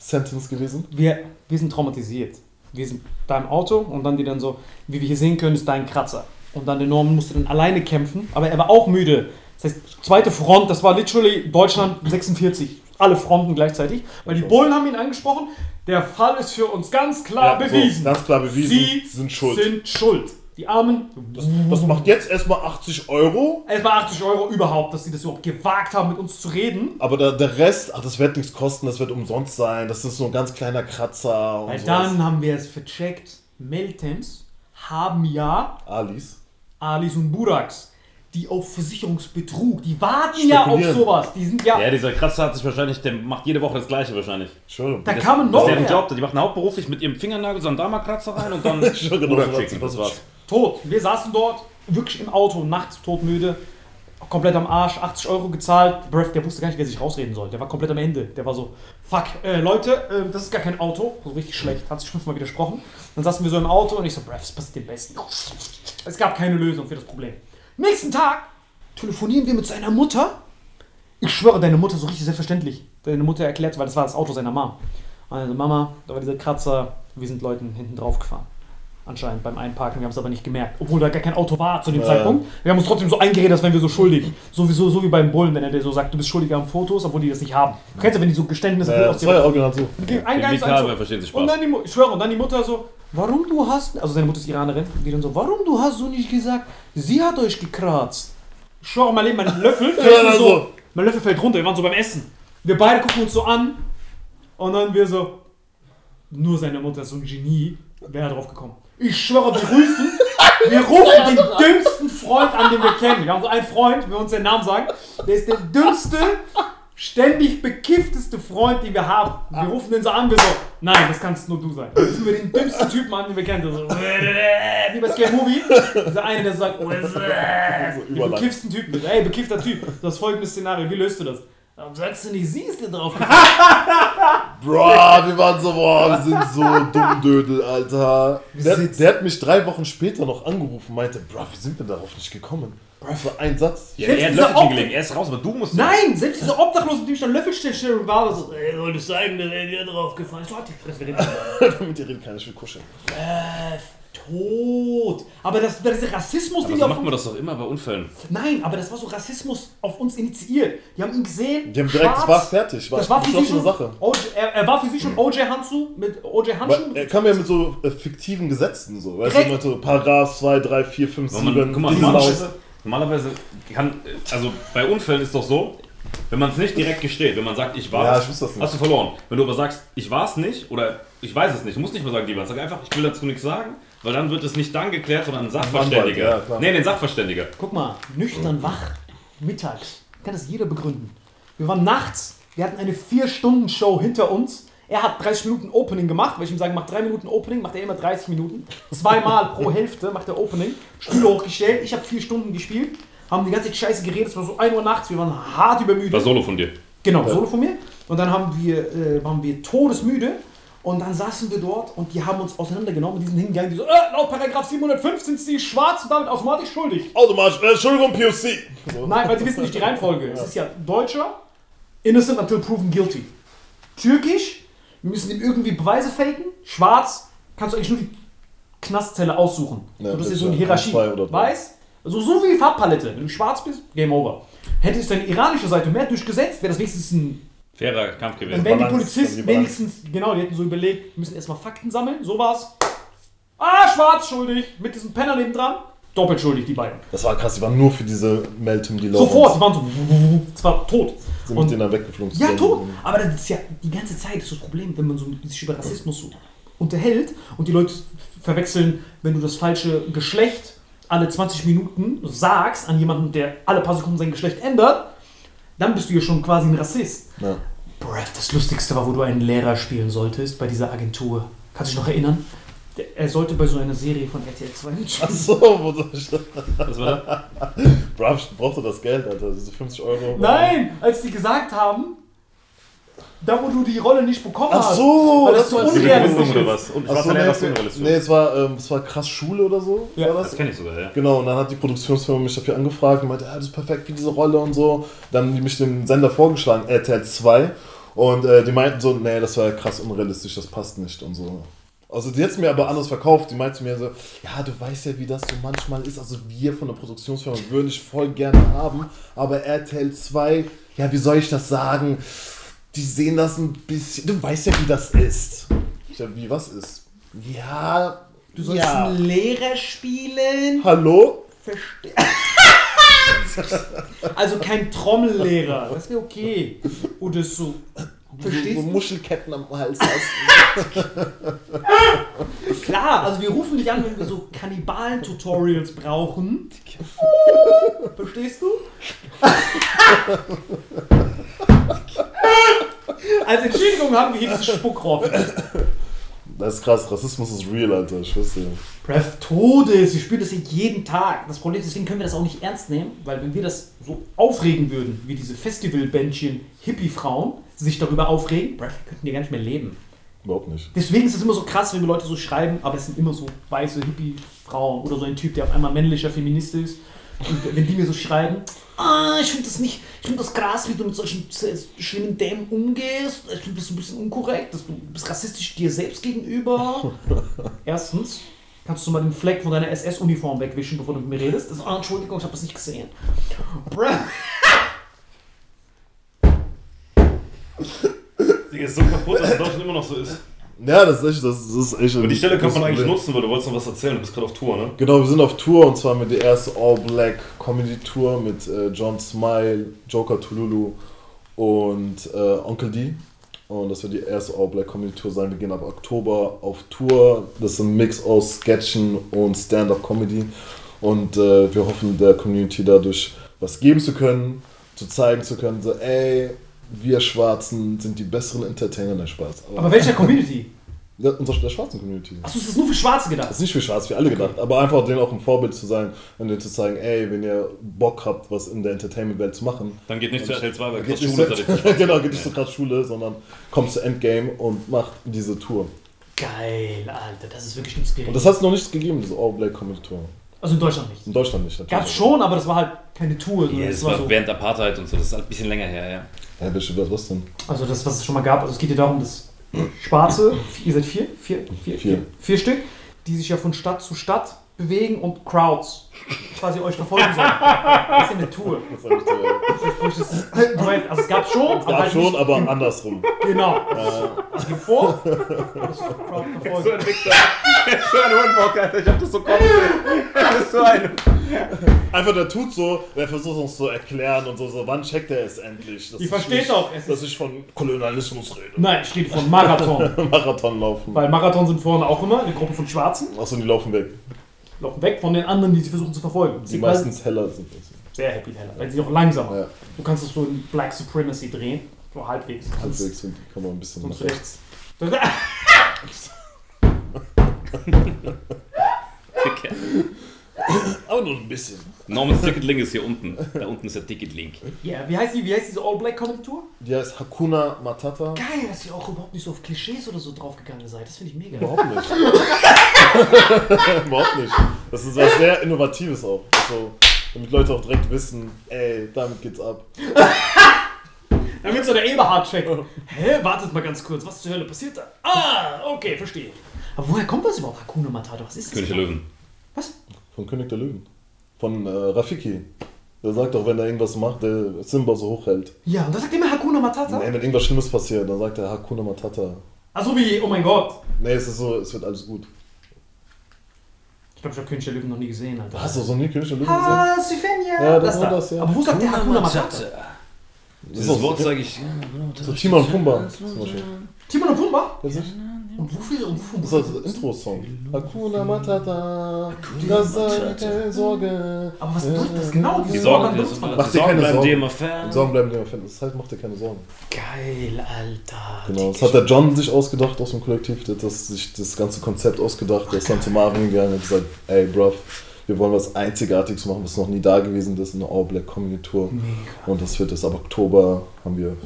Sentence gewesen.
Wir, wir sind traumatisiert. Wir sind da im Auto und dann die dann so, wie wir hier sehen können, ist da ein Kratzer. Und dann der Norman musste dann alleine kämpfen, aber er war auch müde. Das heißt, zweite Front, das war literally Deutschland 46. Alle Fronten gleichzeitig. Weil die Bullen haben ihn angesprochen. Der Fall ist für uns ganz klar
Ja, so,
bewiesen.
ganz klar bewiesen,
Sie
sind schuld.
Sind schuld. Die Armen.
Das, das macht jetzt erstmal 80 Euro,
Erstmal 80 Euro überhaupt, dass sie das überhaupt gewagt haben, mit uns zu reden.
aber der, der Rest, ach, das wird nichts kosten, das wird umsonst sein, das ist so ein ganz kleiner Kratzer und
Weil
sowas.
dann haben wir es vercheckt. Meltems haben ja
Alice.
Alis und Buraks die auf Versicherungsbetrug, die warten ja auf sowas. Die sind ja.
Ja, dieser Kratzer hat sich wahrscheinlich, der macht jede Woche das gleiche wahrscheinlich.
Schon.
da
Das-
kamen
das
noch
ist deren. Job, die machen hauptberuflich mit ihrem Fingernagel so einen Dama-Kratzer rein und dann
Schon genau
das war's.
Tot. Wir saßen dort, wirklich im Auto, nachts todmüde, komplett am Arsch, 80 Euro gezahlt. Breath, der wusste gar nicht, wer sich rausreden soll. Der war komplett am Ende. Der war so, fuck, äh, Leute, äh, das ist gar kein Auto. So richtig schlecht, hat sich fünfmal widersprochen. Dann saßen wir so im Auto und ich so, Breath, es passiert dem Besten. Es gab keine Lösung für das Problem. Nächsten Tag telefonieren wir mit seiner Mutter. Ich schwöre, deine Mutter so richtig selbstverständlich. Deine Mutter erklärt, weil das war das Auto seiner Mom. Also Mama, da war dieser Kratzer, wir sind Leuten hinten drauf gefahren. Anscheinend beim Einparken, wir haben es aber nicht gemerkt. Obwohl da gar kein Auto war zu dem
Ja.
Zeitpunkt. Wir haben uns trotzdem so eingeredet, als wären wir so schuldig. Sowieso so wie beim Bullen, wenn er dir so sagt, du bist schuldig am Fotos, obwohl die das nicht haben. Du kennst ja, wenn die so Geständnisse
Ja,
aus
das war ja genau so.
Ein
sich
Und
Spaß.
dann die, ich schwöre, und dann die Mutter so, warum du hast, also seine Mutter ist Iranerin, die dann so, warum du hast so nicht gesagt, sie hat euch gekratzt. Ich schwöre, mein Leben, mein Löffel fällt so,
also.
mein Löffel fällt runter, wir waren so beim Essen. Wir beide gucken uns so an und dann wir so, nur seine Mutter ist so ein Genie, wer drauf gekommen. Ich schwöre, wir rufen, wir rufen den dümmsten Freund an, den wir kennen. Wir haben so einen Freund, wir uns den Namen sagen, der ist der dümmste, ständig bekiffteste Freund, den wir haben. Wir rufen den so an, wir so, nein, das kannst nur du sein. Dann rufen wir den dümmsten Typen an, den wir kennen. Der so, wie bei Scary Movie. Dieser eine, der so sagt, die
überall.
bekiffsten Typen. Ey, bekiffter Typ. Das folgende Szenario, wie löst du das? Warum sagst du nicht, sie ist dir drauf?
Bro, wir waren so, boah, wir sind so dummdödel, Alter. Der, der hat mich drei Wochen später noch angerufen, meinte, bro, wie sind wir darauf nicht gekommen? Das war ein Satz.
Ja, er hat Löffelchen gelegt, er ist raus, aber du musst.
Nein, selbst dieser Obdachlose, dem ich dann Löffelstellung war, war so, ey, wollte ich sagen, dass er dir drauf gefallen ist. So hat die Fresse, wir reden
Mit dir reden kann ich will kuscheln.
Äh, tot. Aber das, das ist Rassismus,
Aber
den
so
die
macht
auf
man das doch immer bei Unfällen.
Nein, aber das war so Rassismus auf uns initiiert. Die haben ihn gesehen.
Die haben direkt,
schwarz.
es war fertig, war,
Das war für sie schon.
Sache.
OJ, er, er war für sie schon OJ Handschuh mit OJ.
Weil er kam ja mit so äh, fiktiven Gesetzen, so. Weißt
Direkt.
du, so Paragraph 2, 3, 4, 5,
Weil man,
7,
guck mal, normalerweise, normalerweise kann, also bei Unfällen ist doch so, wenn man es nicht direkt gesteht, wenn man sagt, ich war
Ja,
es,
ich wusste das nicht.
hast du verloren. Wenn du aber sagst, ich war es nicht oder ich weiß es nicht, du musst nicht mal sagen, die waren. Sag einfach, ich will dazu nichts sagen, weil dann wird es nicht dann geklärt, sondern ein Sachverständiger.
ja, klar.
nee, den Sachverständiger.
Guck mal, nüchtern wach, mittags. Kann das jeder begründen. Wir waren nachts, wir hatten eine 4-Stunden-Show hinter uns. Er hat 30 Minuten Opening gemacht, weil ich ihm sage, mach 3 Minuten Opening, macht er immer 30 Minuten. Zweimal pro Hälfte macht er Opening. Stühle hochgestellt, ich habe 4 Stunden gespielt, haben die ganze Zeit Scheiße geredet, es war so 1 Uhr nachts, wir waren hart übermüdet.
War Solo von dir.
Genau, Solo von mir. Und dann haben wir, äh, waren wir todesmüde. Und dann saßen wir dort und die haben uns auseinandergenommen. Die sind hingegangen, die so, äh, laut Paragraph 705 sind sie schwarz und damit automatisch schuldig.
Automatisch, äh, Entschuldigung, POC. So.
Nein, weil sie wissen nicht die Reihenfolge. Es ist ja Deutscher, innocent until proven guilty. Türkisch, wir müssen ihm irgendwie Beweise faken. Schwarz, kannst du eigentlich nur die Knastzelle aussuchen.
Ja,
so, das ist so eine
ja
Hierarchie. Weiß? Also so wie Farbpalette. Wenn du schwarz bist, Game Over. Hätte es deine iranische Seite mehr durchgesetzt, wäre das wenigstens ein
Fairer Kampf gewesen.
wären die
Balance,
Polizisten
die Balance.
wenigstens, genau, die hätten so überlegt, wir müssen erstmal Fakten sammeln, so war's. Ah, schwarz schuldig, mit diesem Penner neben dran, doppelt schuldig, die beiden.
Das war krass, die waren nur für diese Meltem, die
Sofort, die waren so, es war tot.
Sind mit
Und,
denen dann weggeflogen.
ja, tot. Aber das ist ja die ganze Zeit ist das Problem, wenn man so sich über Rassismus so unterhält und die Leute verwechseln, wenn du das falsche Geschlecht alle 20 Minuten sagst an jemanden, der alle paar Sekunden sein Geschlecht ändert, dann bist du ja schon quasi ein Rassist.
Ja.
Bruh, das Lustigste war, wo du einen Lehrer spielen solltest bei dieser Agentur. Kannst du dich noch erinnern? Er sollte bei so einer Serie von RTL 2 mitspielen.
Achso, wo soll ich das?
Was war das?
Ich brauchte das Geld, Alter. Diese 50 Euro.
Nein, als die gesagt haben, da wo du die Rolle nicht bekommen
Ach
hast.
so,
weil das
das war
Die
unrealistisch
oder was? Und
Ach
schwarzer
so, nee, nee,
unrealistisch.
nee, es war, ähm, es war krass Schule oder so.
Ja.
war
Das
das?
kenne ich sogar, ja.
Genau, und dann hat die Produktionsfirma mich dafür angefragt und meinte, ja, das ist perfekt für diese Rolle und so. Dann haben die mich dem Sender vorgeschlagen, RTL 2. Und äh, die meinten so, nee, das war krass unrealistisch, das passt nicht und so. Also die hat es mir aber anders verkauft. Die meinte mir so, ja, du weißt ja, wie das so manchmal ist. Also wir von der Produktionsfirma würden dich voll gerne haben, aber RTL 2, ja, wie soll ich das sagen? Die sehen das ein bisschen, du weißt ja, wie das ist. Ich sag, wie was ist? Ja,
Du sollst
ja.
einen Lehrer spielen.
Hallo?
Verstehe. also kein Trommellehrer. Das wäre okay. Oder so Verstehst
so
du?
Muschelketten am Hals hast.
Klar, also wir rufen dich an, wenn wir so Kannibalen-Tutorials brauchen. Verstehst du? Als Entschädigung haben wir hier diese Spuckrohr.
Das ist krass, Rassismus ist real, Alter, ich schwör's dir.
Breath Todes, wir spüren das ja jeden Tag. Das Problem ist, deswegen können wir das auch nicht ernst nehmen, weil wenn wir das so aufregen würden, wie diese Festivalbändchen Hippie-Frauen sich darüber aufregen, wir könnten ja gar nicht mehr leben.
Überhaupt nicht.
Deswegen ist es immer so krass, wenn wir Leute so schreiben, aber es sind immer so weiße Hippie-Frauen oder so ein Typ, der auf einmal männlicher Feminist ist. Und wenn die mir so schreiben, ah, ich finde das nicht, ich finde das krass, wie du mit solchen schlimmen Dämen umgehst. Ich finde das ein bisschen unkorrekt, dass du bist rassistisch dir selbst gegenüber. Erstens, kannst du mal den Fleck von deiner SS-Uniform wegwischen, bevor du mit mir redest? Das ist, ah, Entschuldigung, ich habe das nicht gesehen. Bruh.
Digga, ist so kaputt, dass es in Deutschland immer noch so ist.
Ja, das ist echt, das ist, das ist echt.
Aber die Stelle kann man eigentlich nutzen, weil du wolltest noch was erzählen. Du bist gerade auf Tour, ne?
Genau, wir sind auf Tour und zwar mit der erste All Black Comedy Tour mit äh, John Smile, Joker Tululu und äh, Onkel D. Und das wird die erste All Black Comedy Tour sein. Wir gehen ab Oktober auf Tour. Das ist ein Mix aus Sketchen und Stand-up Comedy. Und äh, wir hoffen, der Community dadurch was geben zu können, zu zeigen zu können, so, ey, wir Schwarzen sind die besseren Entertainer, der Spaß.
Aber welcher Community?
der, unser, der schwarzen Community.
Achso, ist das nur für Schwarze
Das
gedacht?
ist nicht für Schwarz, für alle gedacht, aber einfach denen auch ein Vorbild zu sein und denen zu zeigen, ey, wenn ihr Bock habt, was in der Entertainment-Welt zu machen,
Dann geht nicht zu RTL 2, weil
geht
Schule nicht
genau, geht nicht so krass Schule, sondern kommt zu Endgame und macht diese Tour.
Geil, Alter, das ist wirklich
Und
inspirierend.
das hat es noch nicht gegeben, diese All Black Comedy Tour.
Also in Deutschland nicht.
In Deutschland nicht. natürlich.
Gab's schon, aber das war halt keine Tour.
Ja,
das
das
war so,
während Apartheid und so, das ist halt ein bisschen länger her, ja.
Ja, welche, was was denn?
also das, was es schon mal gab. Also es geht ja darum, dass Schwarze, ihr seid vier, vier, vier,
Vier.
vier, vier Stück, die sich ja von Stadt zu Stadt bewegen und Crowds quasi euch verfolgen sollen. Das ist ja eine Tour.
Das hab ich dir-
Das ist- du weißt, Also es gab schon,
Es gab
halt
schon, aber andersrum.
Genau. Es gibt vor, das Crowd verfolgen.
ein Wichser. so ein Hundbock, Alter. Ich hab das so kommen sehen. Das ist so ein.
Einfach der tut so, der versucht uns zu erklären und so, so wann checkt er es endlich? dass
Die
ich
versteht
nicht-
doch, es
Dass ich von Kolonialismus rede.
Nein, steht von Marathon.
Marathon laufen.
Weil Marathon sind vorne auch immer eine Gruppe von Schwarzen,
Achso, die laufen weg.
Laufen weg von den anderen, die sie versuchen zu verfolgen.
Die
Sie
meistens heller sind.
sehr happy heller, weil sie auch langsamer.
Ja,
Du kannst es so in Black Supremacy drehen, so halbwegs.
halbwegs sind, kann man ein bisschen nach
rechts.
Aber nur ein bisschen.
Normans Ticket Link ist hier unten. Da unten ist der Ticket Link.
Ja, wie heißt die, wie heißt diese All Black Comedy Tour?
Die heißt Hakuna Matata.
Geil, dass ihr auch überhaupt nicht so auf Klischees oder so draufgegangen seid. Das finde ich mega.
Überhaupt nicht. Überhaupt nicht. Das ist was sehr Innovatives auch. Also, damit Leute auch direkt wissen, ey, damit geht's ab.
Damit so der Eberhard-Check. Hä, wartet mal ganz kurz, was zur Hölle passiert da? Ah, okay, verstehe. Aber woher kommt das überhaupt, Hakuna Matata? Was ist das?
König der Löwen.
Was?
Von König der Löwen. Von äh, Rafiki. Der sagt auch, wenn er irgendwas macht, der Simba so hochhält.
Ja, und da sagt immer Hakuna Matata?
Nee, wenn irgendwas Schlimmes passiert, dann sagt er Hakuna Matata.
Also wie, oh mein Gott.
Nee, es ist so, es wird alles gut.
Ich glaube, ich habe König der Löwen noch nie gesehen, Alter.
Hast du so nie König der Löwen gesehen?
Ah, Sylvania.
Ja, das
das
war
da.
das, ja.
Aber wo sagt der Hakuna Matata?
Das
Dieses
ist
Wort sage ich.
so Timon und Pumba zum Beispiel.
Timon und Pumba?
Kennst du Das ist das Intro-Song. Hakuna Matata, das sei keine Sorge.
Aber was bedeutet das genau?
Die Sorgen,
Sorgen
die
man
Mach
das.
dir
Sorgen
keine
bleiben
Sorgen.
dir immer fern.
Sorgen bleiben dir immer fern. Das heißt, mach dir keine Sorgen.
Geil, Alter.
Genau, das hat der John sich ausgedacht aus dem Kollektiv. Der hat das, sich das ganze Konzept ausgedacht. Der ist dann zu Marvin gegangen und hat gesagt: Ey, bruv, wir wollen was Einzigartiges machen, was noch nie da gewesen ist. Eine All Black Comedy Tour.
Mega.
Und das wird es ab Oktober. Haben wir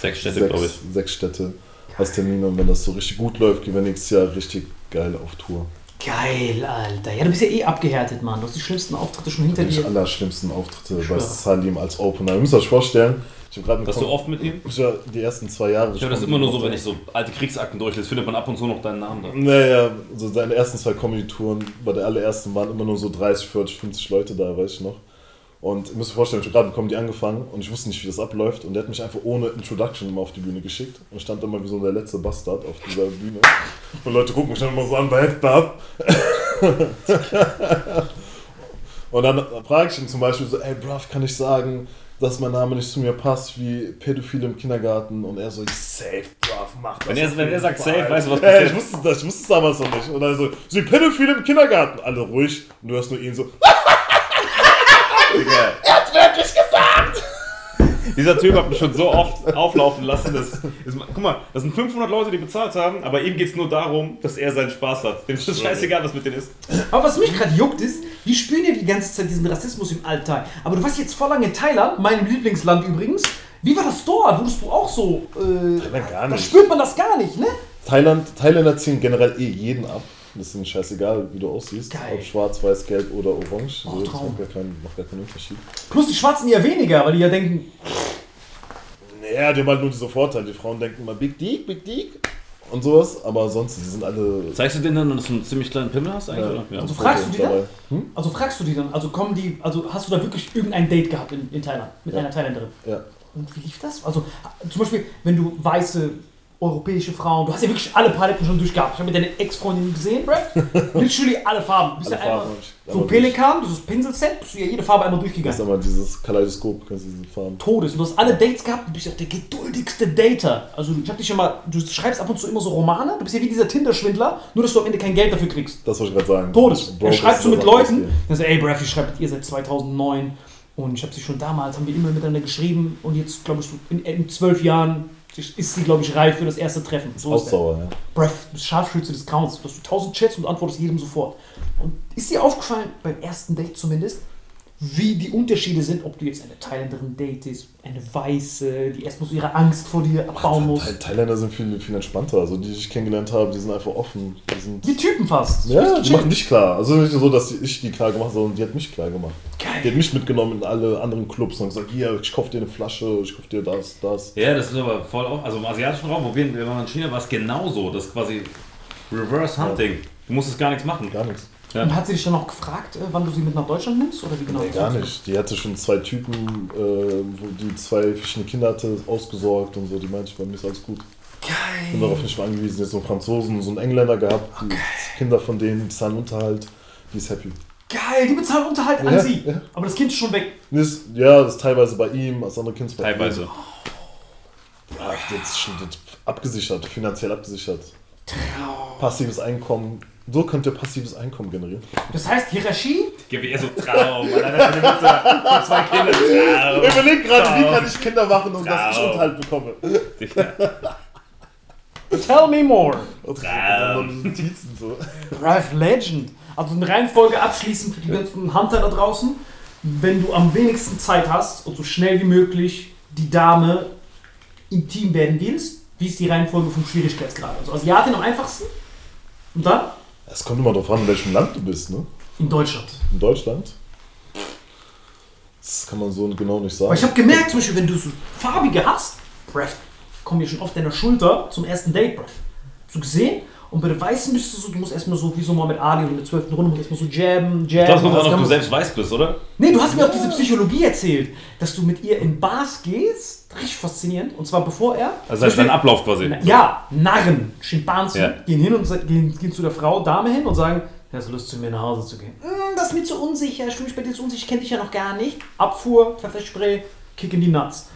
Sechs Städte, glaube
sechs,
ich.
sechs Städte als Termine. Und wenn das so richtig gut läuft, gehen wir nächstes Jahr richtig geil auf Tour.
Geil, Alter. Ja, du bist ja eh abgehärtet, Mann. Du hast die schlimmsten Auftritte schon hinter
Die
dir.
allerschlimmsten Auftritte bei
schwöre.
Salim als Opener. Ihr müsst euch vorstellen, ich habe gerade
Warst du oft mit ihm?
Ja, die ersten zwei Jahre.
Ich höre das immer nur so, wenn ich so alte Kriegsakten durchlese, findet man ab und zu noch deinen Namen da.
Naja, so seine ersten zwei Comedy-Touren, bei der allerersten waren immer nur so 30, 40, 50 Leute da, weiß ich noch. Und ihr müsst euch vorstellen, ich habe gerade mit Comedy angefangen und ich wusste nicht, wie das abläuft. Und der hat mich einfach ohne Introduction immer auf die Bühne geschickt. Und stand immer wie so der letzte Bastard auf dieser Bühne. Und Leute gucken mich dann immer so an bei Headbab. Und dann frage ich ihn zum Beispiel so, ey, bruv, kann ich sagen, dass mein Name nicht zu mir passt, wie Pädophile im Kindergarten. Und er so, safe, bruv, mach das.
Wenn er- wenn er sagt safe, weißt du, was passiert?
ich wusste das, ich wusste es damals noch nicht. Und dann so, sie Pädophile im Kindergarten. Alle ruhig. Und du hörst nur ihn so,
Digga.
er hat wirklich gesagt.
Dieser Typ hat mich schon so oft auflaufen lassen. Dass, ist, guck mal, das sind 500 Leute, die bezahlt haben, aber ihm geht es nur darum, dass er seinen Spaß hat. Dem ist es scheißegal, was mit denen ist.
Aber was mich gerade juckt ist, die spüren ja die ganze Zeit diesen Rassismus im Alltag. Aber du warst jetzt vor lange in Thailand, meinem Lieblingsland übrigens. Wie war das dort? Wurdest du auch so. Äh,
Thailand gar
da
nicht.
spürt man das gar nicht, ne?
Thailand, Thailänder ziehen generell eh jeden ab. Das ist ihnen scheißegal, wie du aussiehst.
Geil.
Ob schwarz, weiß, gelb oder orange.
Oh,
so, das macht gar, keinen, macht gar keinen Unterschied.
Plus die Schwarzen ja weniger, weil die ja denken,
Naja, die haben halt nur diese Vorteile. Die Frauen denken immer Big Dick, Big Dick und sowas. Aber sonst, die sind alle.
Zeigst du denen dann, dass du einen ziemlich kleinen Pimmel hast eigentlich?
Ja.
Oder? Ja.
Also fragst du die dann?
Hm?
Also fragst du die dann, also kommen die, also hast du da wirklich irgendein Date gehabt in, in Thailand mit
Ja.
einer Thailänderin?
Ja.
Und wie lief das? Also zum Beispiel, wenn du weiße europäische Frauen, du hast ja wirklich alle Paletten schon durchgehabt. Ich habe mit deiner Ex-Freundin gesehen, Brad. Literally alle Farben. Du bist
Alle
ja einmal,
Farben ich
so
einmal
Pelikan, dieses Pinselset, bist du ja jede Farbe einmal
Das ist
durchgegangen.
aber dieses Kaleidoskop, kannst du diese Farben.
Todes. Und du hast alle Dates gehabt, du bist ja der geduldigste Dater. Also ich habe dich schon mal, du schreibst ab und zu immer so Romane, du bist ja wie dieser Tinder-Schwindler, nur dass du am Ende kein Geld dafür kriegst.
Das wollte ich gerade sagen.
Todes. Er schreibt
das
so mit Leuten, dann sagt, ey Braff, ich schreibe mit ihr seit 2009 und ich habe sie schon damals, haben wir immer miteinander geschrieben und jetzt, glaube ich, in, in zwölf Jahren ist sie, glaube ich, reif für das erste Treffen. So.
Aussauer, ja.
Du bist Scharfschütze des Grauens, du hast tausend Chats und antwortest jedem sofort. Und ist dir aufgefallen, beim ersten Date zumindest, wie die Unterschiede sind, ob du jetzt eine Thailänderin datest, eine Weiße, die erstmal so ihre Angst vor dir abbauen muss.
Tha Thailänder sind viel, viel entspannter. Also die, die ich kennengelernt habe, die sind einfach offen. Die sind.
Wie Typen fast.
Ja, die
chill.
machen dich klar. Also nicht so, dass ich die klar gemacht habe, sondern die hat mich klar gemacht. Die
Geil.
hat mich mitgenommen in alle anderen Clubs und gesagt, hier, ich kauf dir eine Flasche, ich kauf dir das, das.
Ja, das ist aber voll auch, also im asiatischen Raum, wo wir, wir waren in China, war es genauso. Das ist quasi Reverse Hunting. Du musstest gar nichts machen.
Gar nichts.
Und hat sie dich dann auch gefragt, äh, wann du sie mit nach Deutschland nimmst? Oder wie genau?
Nee, gar nicht. Die hatte schon zwei Typen, äh, wo die zwei verschiedene Kinder hatte, ausgesorgt und so. Die meinte, bei mir ist alles gut. Bin darauf nicht mehr angewiesen. Jetzt so einen Franzosen und so einen Engländer gehabt. Die Kinder von denen, die zahlen Unterhalt. Die ist happy.
Geil, die bezahlen Unterhalt an
Ja,
sie.
ja.
Aber das Kind ist schon weg.
Ist, ja, das ist teilweise bei ihm, das andere Kind ist bei
Teilweise.
ihm. Ja, das ist schon das abgesichert, finanziell abgesichert. Passives Einkommen. So könnt ihr passives Einkommen generieren.
Das heißt, Hierarchie,
eher so Traum, alleine für eine Mutter, für zwei Kinder. Traum.
Ich überlege gerade, wie
Traum.
kann ich Kinder machen, um dass ich
Traum.
Unterhalt bekomme.
Tell me more.
Noch Notizen so.
Ralph Legend. Also eine Reihenfolge abschließend für die ganzen Hunter da draußen. Wenn du am wenigsten Zeit hast und so schnell wie möglich die Dame intim werden willst, wie ist die Reihenfolge vom Schwierigkeitsgrad? Also Asiatin am einfachsten und dann
Es kommt immer darauf an, in welchem Land du bist, ne?
in Deutschland.
In Deutschland? Das kann man so genau nicht sagen.
Aber ich habe gemerkt, zum Beispiel, wenn du so farbige hast, Breath, kommen dir schon oft deiner Schulter zum ersten Date, Breath. Hast du gesehen? Und bei den Weißen bist du so, du musst erstmal so, wie so mal mit Ali und in der 12. Runde, musst erstmal so jabben, jabben.
es kommt
Das
auch noch, du selbst weiß bist, oder?
Nee, du hast mir auch diese Psychologie erzählt, dass du mit ihr in Bars gehst. Richtig faszinierend. Und zwar bevor er.
Also das ist dein Ablauf quasi.
Na, Ja, Narren, Schimpansen
Ja.
gehen hin und gehen, gehen zu der Frau, Dame hin und sagen, hast du Lust zu mir nach Hause zu gehen? "Mm, das ist mir zu unsicher, ich fühle mich bei dir zu unsicher, ich kenne dich ja noch gar nicht. Abfuhr, Pfefferspray, Kick in die Nuts.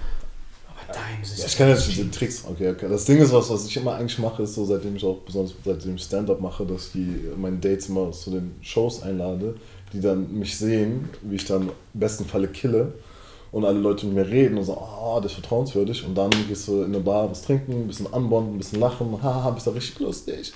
Dein ist
Ja, ich kann jetzt diese Tricks. Okay, okay. Das Ding ist, was, was ich immer eigentlich mache, ist so, seitdem ich auch, besonders seitdem ich Stand-up mache, dass ich die, meine Dates immer zu den Shows einlade, die dann mich sehen, wie ich dann im besten Falle kille und alle Leute mit mir reden und sagen, oh, das ist vertrauenswürdig. Und dann gehst du in eine Bar, was trinken, ein bisschen anbonden, ein bisschen lachen, haha, bist da richtig lustig.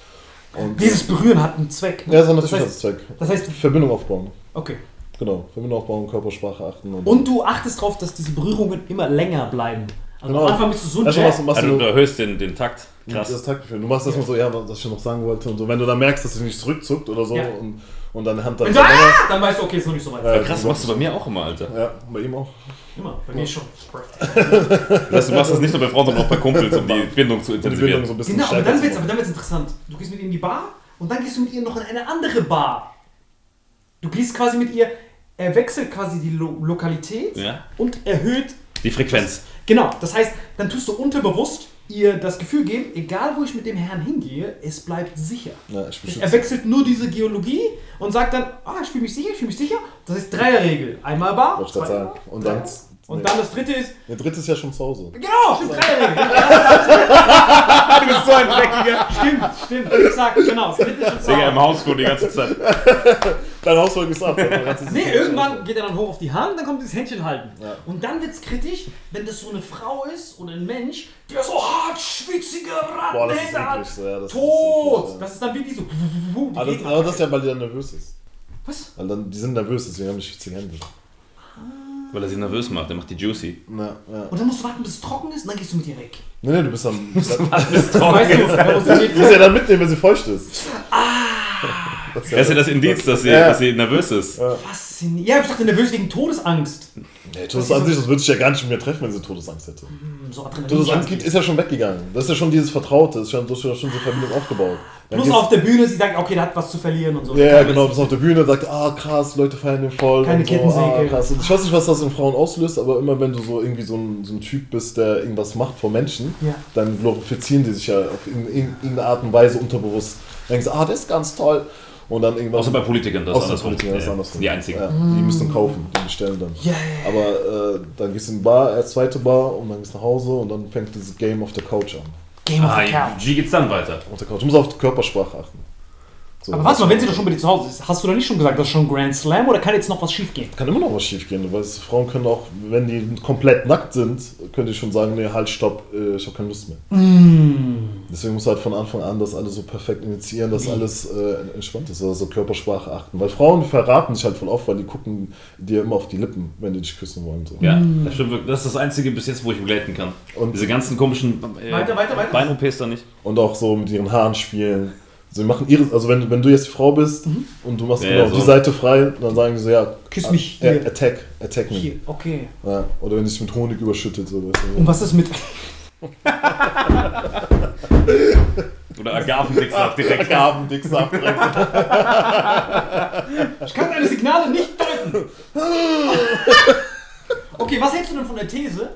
Und
Dieses Berühren hat einen Zweck.
ja, das hat
das
natürlich
heißt,
das Zweck.
das heißt,
Verbindung aufbauen.
okay.
Genau, Verbindung aufbauen, Körpersprache achten.
Und du achtest darauf, dass diese Berührungen immer länger bleiben. Also
Genau.
am Anfang bist du so ein Jab.
machst, machst
Also
du
du erhöhst den, den Takt.
Das
Krass.
ist Taktgefühl. Du machst erstmal so, ja, was ich noch sagen wollte und so. Wenn du dann merkst, dass sie nicht zurückzuckt oder so
Ja.
und, und deine Hand dann
Wenn du, ah, dann weißt du, okay, ist noch nicht so weit.
Ja,
Krass, machst du bei mir auch immer, Alter.
Ja, bei ihm auch.
Immer, bei mir schon.
Das heißt, du machst das nicht nur bei Frauen, sondern auch bei Kumpels, um die Bindung zu
die Bindung
intensivieren.
so ein bisschen
Genau, aber dann wird's, aber dann wird's interessant. Du gehst mit ihr in die Bar und dann gehst du mit ihr noch in eine andere Bar. Du gehst quasi mit ihr, er wechselt quasi die Lo Lokalität
Ja.
und erhöht.
Die Frequenz.
Genau, das heißt, dann tust du unterbewusst ihr das Gefühl geben, egal wo ich mit dem Herrn hingehe, es bleibt sicher.
Ja, ich
Er wechselt nur diese Geologie und sagt dann, ah, ich fühle mich sicher, ich fühle mich sicher. Das ist Dreierregel. Einmal Bar,
ich sagen.
Bar,
Und dann.
Und
Nee.
dann das dritte ist,
Der dritte ist ja schon zu Hause.
genau, stimmt, Dreierregel.
Du bist so ein Dreckiger.
stimmt, stimmt, wie gesagt, genau, das dritte ist schon
Digga, im. Hausflur die ganze Zeit.
Dein Hausvolk ist ab. dann
Nee, irgendwann geht er dann hoch auf die Hand, dann kommt dieses Händchen halten.
Ja.
Und dann wird's kritisch, wenn das so eine Frau ist und ein Mensch, der so hart schwitzige Rattenhände hat.
so, Ja, das
Tot!
Ist eklig, ja.
Das ist dann wie die so. Die
Aber das, aber das ist ja, weil die dann nervös ist.
Was?
Weil dann, die sind nervös, deswegen haben die schwitzige Hände.
Weil er sie nervös macht, der macht die Juicy.
Ja, ja.
Und dann musst du warten, bis es trocken ist und dann gehst du mit ihr weg.
Nee, nee, du bist am. Du
musst du
musst ja dann mitnehmen, wenn sie feucht ist. Ist
Das ist ja das Indiz, dass sie,
Ja.
dass sie nervös ist.
Faszinierend. Ja, ich dachte nervös wegen Todesangst.
Nee, Todesangst das würde sich ja gar nicht mir treffen, wenn sie Todesangst hätte.
Hm, So.
Todesangst ist ja schon weggegangen. Das ist ja schon dieses Vertraute, das ist schon, das ist ja schon so Verbindung aufgebaut. Dann
Plus auf der Bühne, sie sagt, okay, der hat was zu verlieren und so.
Ja, ja, genau, das auf der Bühne sagt, ah krass, Leute feiern den voll.
Keine
so,
Kettensäge.
Ah, krass. Und ich weiß nicht, was das in Frauen auslöst, aber immer wenn du so irgendwie so ein, so ein Typ bist, der irgendwas macht vor Menschen,
Ja.
dann glorifizieren die sich ja auf in, irgendeine Art und Weise unterbewusst. Dann denkst du, ah, das ist ganz toll. Und dann irgendwann.
Außer bei Politikern, das ist
Außer
andersrum.
Politikern, das
Ja,
andersrum.
Die einzigen.
Ja, die müssen kaufen, die bestellen dann.
Ja, ja, ja.
Aber äh, dann gehst du in die Bar, erst zweite Bar und dann gehst du nach Hause und dann fängt dieses Game auf der Couch an.
Game of
Ah,
the Couch.
wie geht's dann weiter?
Auf der Couch. Du musst auf die Körpersprache achten. So,
Aber warte mal, wenn sie doch schon bei dir zu Hause ist, hast du da nicht schon gesagt, das ist schon Grand Slam oder kann jetzt noch was schief gehen?
Kann immer noch was schief gehen. Weißt, Frauen können auch, wenn die komplett nackt sind, können die schon sagen, nee, halt, stopp, äh, ich habe keine Lust mehr. Deswegen musst du halt von Anfang an das alles so perfekt initiieren, dass alles äh, entspannt ist, also Körpersprache achten. Weil Frauen verraten sich halt voll oft, weil die gucken dir immer auf die Lippen, wenn die dich küssen wollen. So.
Ja, das stimmt wirklich. Das ist das Einzige bis jetzt, wo ich begleiten kann.
Und-
Diese ganzen komischen äh,
Weiter, weiter, weiter.
Bein-OPs da nicht.
Und auch so mit ihren Haaren spielen. Sie machen ihre, also wenn, wenn du jetzt die Frau bist und du machst
Ja,
genau
so.
die Seite frei, dann sagen die so, ja,
Küss mich
äh,
hier.
attack, attack me.
Hier, okay.
Ja, oder wenn dich mit Honig überschüttet. So.
Und was ist mit.
Oder Agavendicksaft direkt.
Gaben, dick Saft,
Ich kann deine Signale nicht deuten. okay, was hältst du denn von der These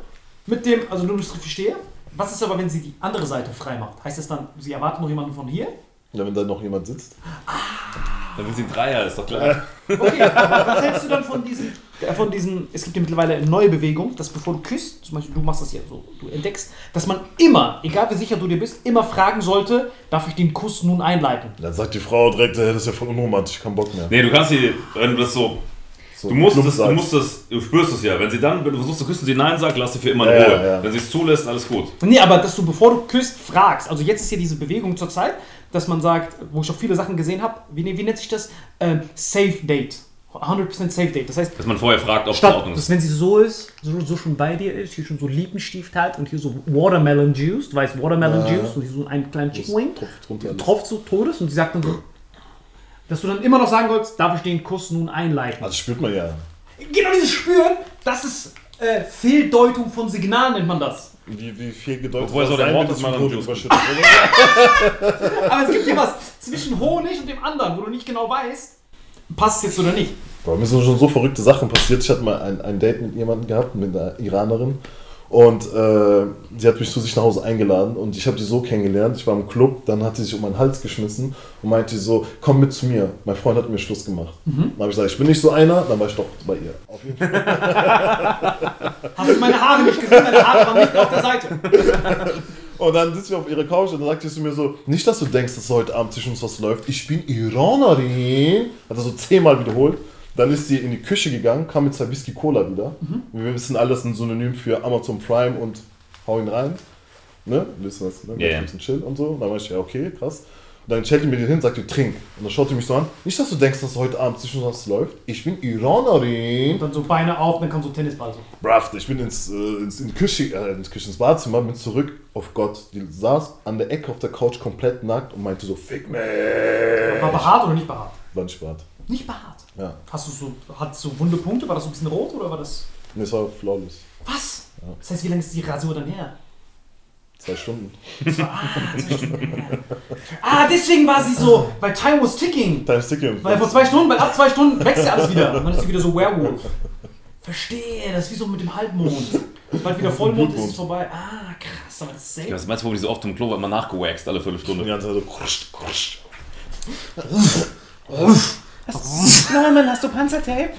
mit dem, also nur, dass ich verstehe, was ist aber, wenn sie die andere Seite frei macht? Heißt das dann, sie erwarten noch jemanden von hier?
Ja, wenn da noch jemand sitzt.
Dann sind sie ein Dreier, ist doch klar.
Okay, aber was hältst du dann von diesen, äh, von diesen, es gibt ja mittlerweile eine neue Bewegung, dass bevor du küsst, zum Beispiel du machst das ja so, du entdeckst, dass man immer, egal wie sicher du dir bist, immer fragen sollte, darf ich den Kuss nun einleiten?
Dann sagt die Frau direkt, hey, das ist ja voll unromantisch, kein Bock mehr.
Nee, du kannst sie, wenn du das so.
So,
Du musst, das, du musst das, du spürst es ja. Wenn sie dann, wenn du versuchst zu küssen, sie Nein sagt, lass sie für immer in
Ja,
Ruhe.
ja, ja.
Wenn sie es zulässt, alles gut.
Nee, aber dass du, bevor du küsst, fragst. Also jetzt ist hier diese Bewegung zur Zeit, dass man sagt, wo ich auch viele Sachen gesehen habe, wie, wie nennt sich das? Ähm, Safe Date. 100% Safe Date. Das heißt,
Dass man vorher fragt, ob es in
statt,
Ordnung
dass
ist.
wenn sie so ist, so, so schon bei dir ist, hier schon so Lippenstift hat und hier so Watermelon Juice, du weißt Watermelon
Ja.
Juice und hier so einen kleinen Chicken Wing,
tropft
so Todes und sie sagt dann so, dass du dann immer noch sagen sollst, darf ich den Kuss nun einleiten?
Also spürt man ja.
genau dieses Spüren, das ist äh, Fehldeutung von Signalen, nennt man das.
Wie, wie viel gedeutet
Woher soll der dann
Honig
Juice?
überschüttet?
Aber es gibt hier was zwischen Honig und dem anderen, wo du nicht genau weißt, passt es jetzt oder nicht.
Boah, mir sind schon so verrückte Sachen passiert. Ich hatte mal ein, ein Date mit jemandem gehabt, mit einer Iranerin. Und äh, sie hat mich zu sich nach Hause eingeladen und ich habe die so kennengelernt. Ich war im Club, dann hat sie sich um meinen Hals geschmissen und meinte so, komm mit zu mir. Mein Freund hat mir Schluss gemacht. Dann habe ich gesagt, ich bin nicht so einer, dann war ich doch bei ihr. Auf jeden Fall.
Hast du meine Haare nicht gesehen? Meine Haare waren nicht auf der Seite.
Und dann sitzen wir auf ihrer Couch und dann sagt sie zu mir so, nicht, dass du denkst, dass heute Abend zwischen uns was läuft. Ich bin Iranerin. Hat er so zehnmal wiederholt. Dann ist sie in die Küche gegangen, kam mit zwei Whisky Cola wieder. Wir wissen alles ein Synonym für Amazon Prime und hau ihn rein. Ne? Wir wissen das, ne?
Ja.
Netflix und Chill und so. Und dann war ich, ja, okay, krass. Und dann stellt die mir den hin, sagt die, trink. Und dann schaut die mich so an. Nicht, dass du denkst, dass heute Abend zwischen uns was läuft. Ich bin Iranerin.
Und dann so Beine auf, dann kam so Tennisball so.
Brav, ich bin ins, äh, ins, in die Küche, äh, ins, Küche, ins Badezimmer, bin zurück auf Gott. Die saß an der Ecke auf der Couch komplett nackt und meinte so, fick mich.
War behaart oder nicht behaart?
War nicht Bart.
Nicht behaart.
Ja.
Hast du so, hat so wunde Punkte? War das so ein bisschen rot oder war das.
Nee, es war flawless.
Was? Das heißt, wie lange ist die Rasur dann her?
Zwei Stunden.
Ah, zwei Stunden her. ah, deswegen war sie so, weil Time was ticking.
Dein Sticky.
Weil vor zwei Stunden, weil ab zwei Stunden wächst ja alles wieder. Und dann ist sie wieder so Werewolf. Verstehe, das ist wie so mit dem Halbmond. Bald wieder Vollmond ist es vorbei. Ah, krass, aber das ist
Ja,
selten.
was meinst du, wo die so oft im Klo wird, immer nachgewaxt alle
Die
Viertelstunde?
ganze Zeit so
Norman, hast du Panzertape?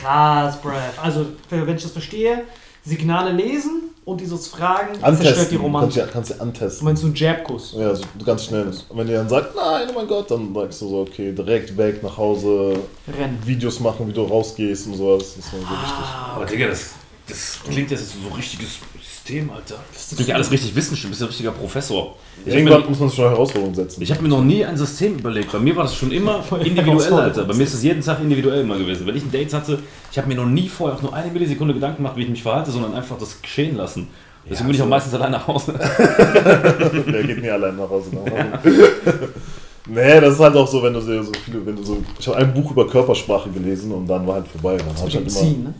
Krass, bruv. Also, wenn ich das verstehe, Signale lesen und dieses Fragen zerstört
Antesten.
die Romantik.
Kannst du, kannst du
Du
antesten.
meinst so einen Jabkuss?
Ja, so ganz schnell. Und wenn die dann sagt, nein, oh mein Gott, dann sagst du so, okay, direkt weg nach Hause,
Rennen.
Videos machen, wie du rausgehst und sowas. Das ist so
Ah.
wichtig.
Aber Digga, das, das klingt jetzt so ein richtiges System, Alter. Das klingt ja alles richtig wissenschaftlich, du bist ein richtiger Professor. Ich
Irgendwann
mir-
muss man sich schon Herausforderungen setzen.
Ich habe mir noch nie ein System überlegt. Bei mir war das schon immer individuell, Alter. Bei mir ist es jeden Tag individuell immer gewesen. Wenn ich ein Date hatte, ich habe mir noch nie vorher auch nur eine Millisekunde Gedanken gemacht, wie ich mich verhalte, sondern einfach das geschehen lassen. Deswegen bin ich auch meistens allein nach Hause.
Der geht nie allein nach Hause. nee, das ist halt auch so, wenn du so so viele, wenn du so. Ich habe ein Buch über Körpersprache gelesen und dann war halt vorbei. Dann hab ich halt immer,
Ziehen, ne?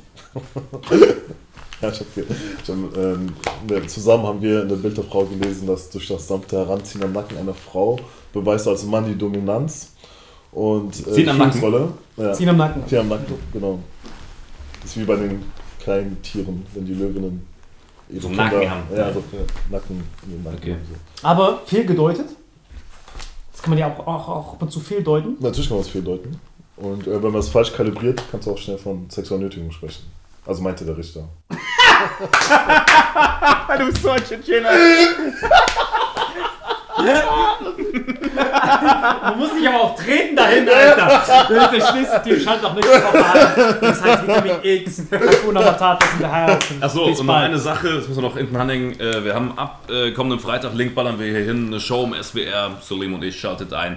ja, ich hab, ge- ich hab, ähm, zusammen haben wir in der Bild der Frau gelesen, dass durch das sanfte Heranziehen am Nacken einer Frau beweist als Mann die Dominanz und äh,
Ziehen am Nacken.
Ja.
Ziehen am Nacken.
Ziehen am Nacken, genau. Das ist wie bei den kleinen Tieren, wenn die Löwinnen ihre
So einen Nacken haben.
Ja, so Nacken in den Nacken.
Okay.
haben, so.
Aber fehlgedeutet. Das kann man ja auch, auch, auch ab und zu fehldeuten.
Natürlich kann man es viel deuten. Und äh, wenn man es falsch kalibriert, kannst du auch schnell von Sexualnötigung sprechen. Also meinte der Richter.
du bist so ein Tschetschener.
Du musst dich aber auch treten dahin, Alter. Das ist der schlimmste Team. Schalt doch nicht drauf an. Das heißt Vitamin X. Hakuna Matata sind der Herzen.
Achso, und noch eine Sache, das müssen wir noch hinten anhängen. Äh, wir haben ab äh, kommenden Freitag, Link ballern wir hier hin, eine Show im SWR. Salim und ich schaltet ein.